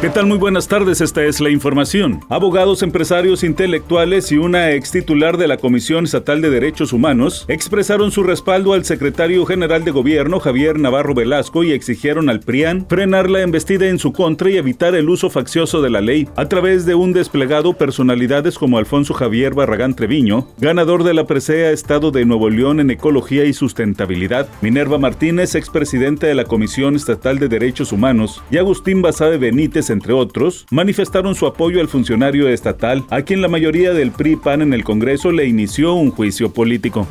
¿Qué tal? Muy buenas tardes, esta es la información. Abogados, empresarios, intelectuales y una ex titular de la Comisión Estatal de Derechos Humanos expresaron su respaldo al secretario general de gobierno Javier Navarro Velasco y exigieron al PRIAN frenar la embestida en su contra y evitar el uso faccioso de la ley. A través de un desplegado, personalidades como Alfonso Javier Barragán Treviño, ganador de la presea Estado de Nuevo León en Ecología y Sustentabilidad, Minerva Martínez, expresidente de la Comisión Estatal de Derechos Humanos, y Agustín Basabe Benítez, entre otros, manifestaron su apoyo al funcionario estatal, a quien la mayoría del PRI-PAN en el Congreso le inició un juicio político.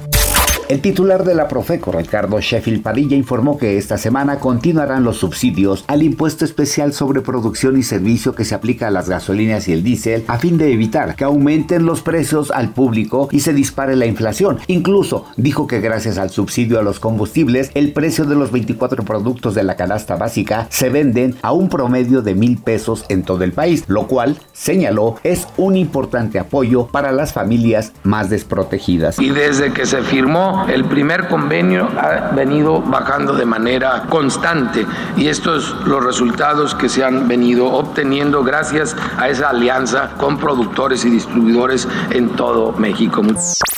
El titular de la Profeco, Ricardo Sheffield Padilla, informó que esta semana continuarán los subsidios al impuesto especial sobre producción y servicio que se aplica a las gasolinas y el diésel a fin de evitar que aumenten los precios al público y se dispare la inflación. Incluso dijo que gracias al subsidio a los combustibles, el precio de los 24 productos de la canasta básica se venden a un promedio de mil pesos en todo el país, lo cual, señaló, es un importante apoyo para las familias más desprotegidas. Y desde que se firmó el primer convenio ha venido bajando de manera constante y estos los resultados que se han venido obteniendo gracias a esa alianza con productores y distribuidores en todo México.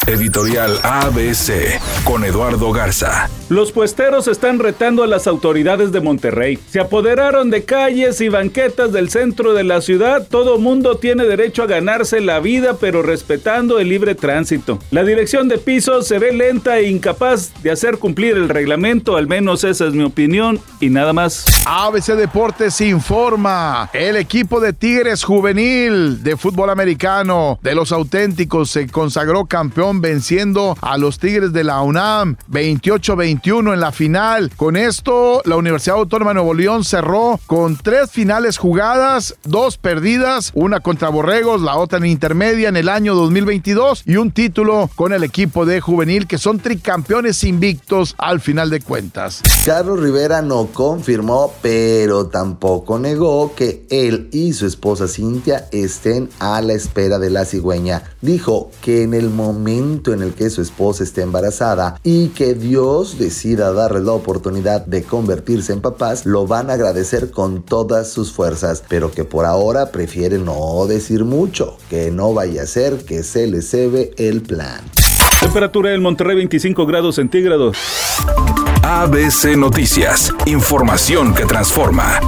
Editorial ABC con Eduardo Garza. Los puesteros están retando a las autoridades de Monterrey. Se apoderaron de calles y banquetas del centro de la ciudad. Todo mundo tiene derecho a ganarse la vida, pero respetando el libre tránsito. La dirección de pisos se ve lenta e incapaz de hacer cumplir el reglamento, al menos esa es mi opinión, y nada más. ABC Deportes informa. El equipo de Tigres Juvenil de fútbol americano de los auténticos se consagró campeón venciendo a los Tigres de la UNAM 28-21 en la final. Con esto, la Universidad Autónoma de Nuevo León cerró con tres finales jugadas, dos perdidas, una contra Borregos, la otra en intermedia en el año 2022 y un título con el equipo de juvenil que son tricampeones invictos al final de cuentas. Carlos Rivera no confirmó, pero tampoco negó que él y su esposa Cintia estén a la espera de la cigüeña. Dijo que en el momento en el que su esposa esté embarazada y que Dios decida darle la oportunidad de convertirse en papás, lo van a agradecer con todas sus fuerzas, pero que por ahora prefiere no decir mucho, que no vaya a ser que se le cebe el plan. Temperatura en Monterrey 25 grados centígrados. ABC Noticias, información que transforma.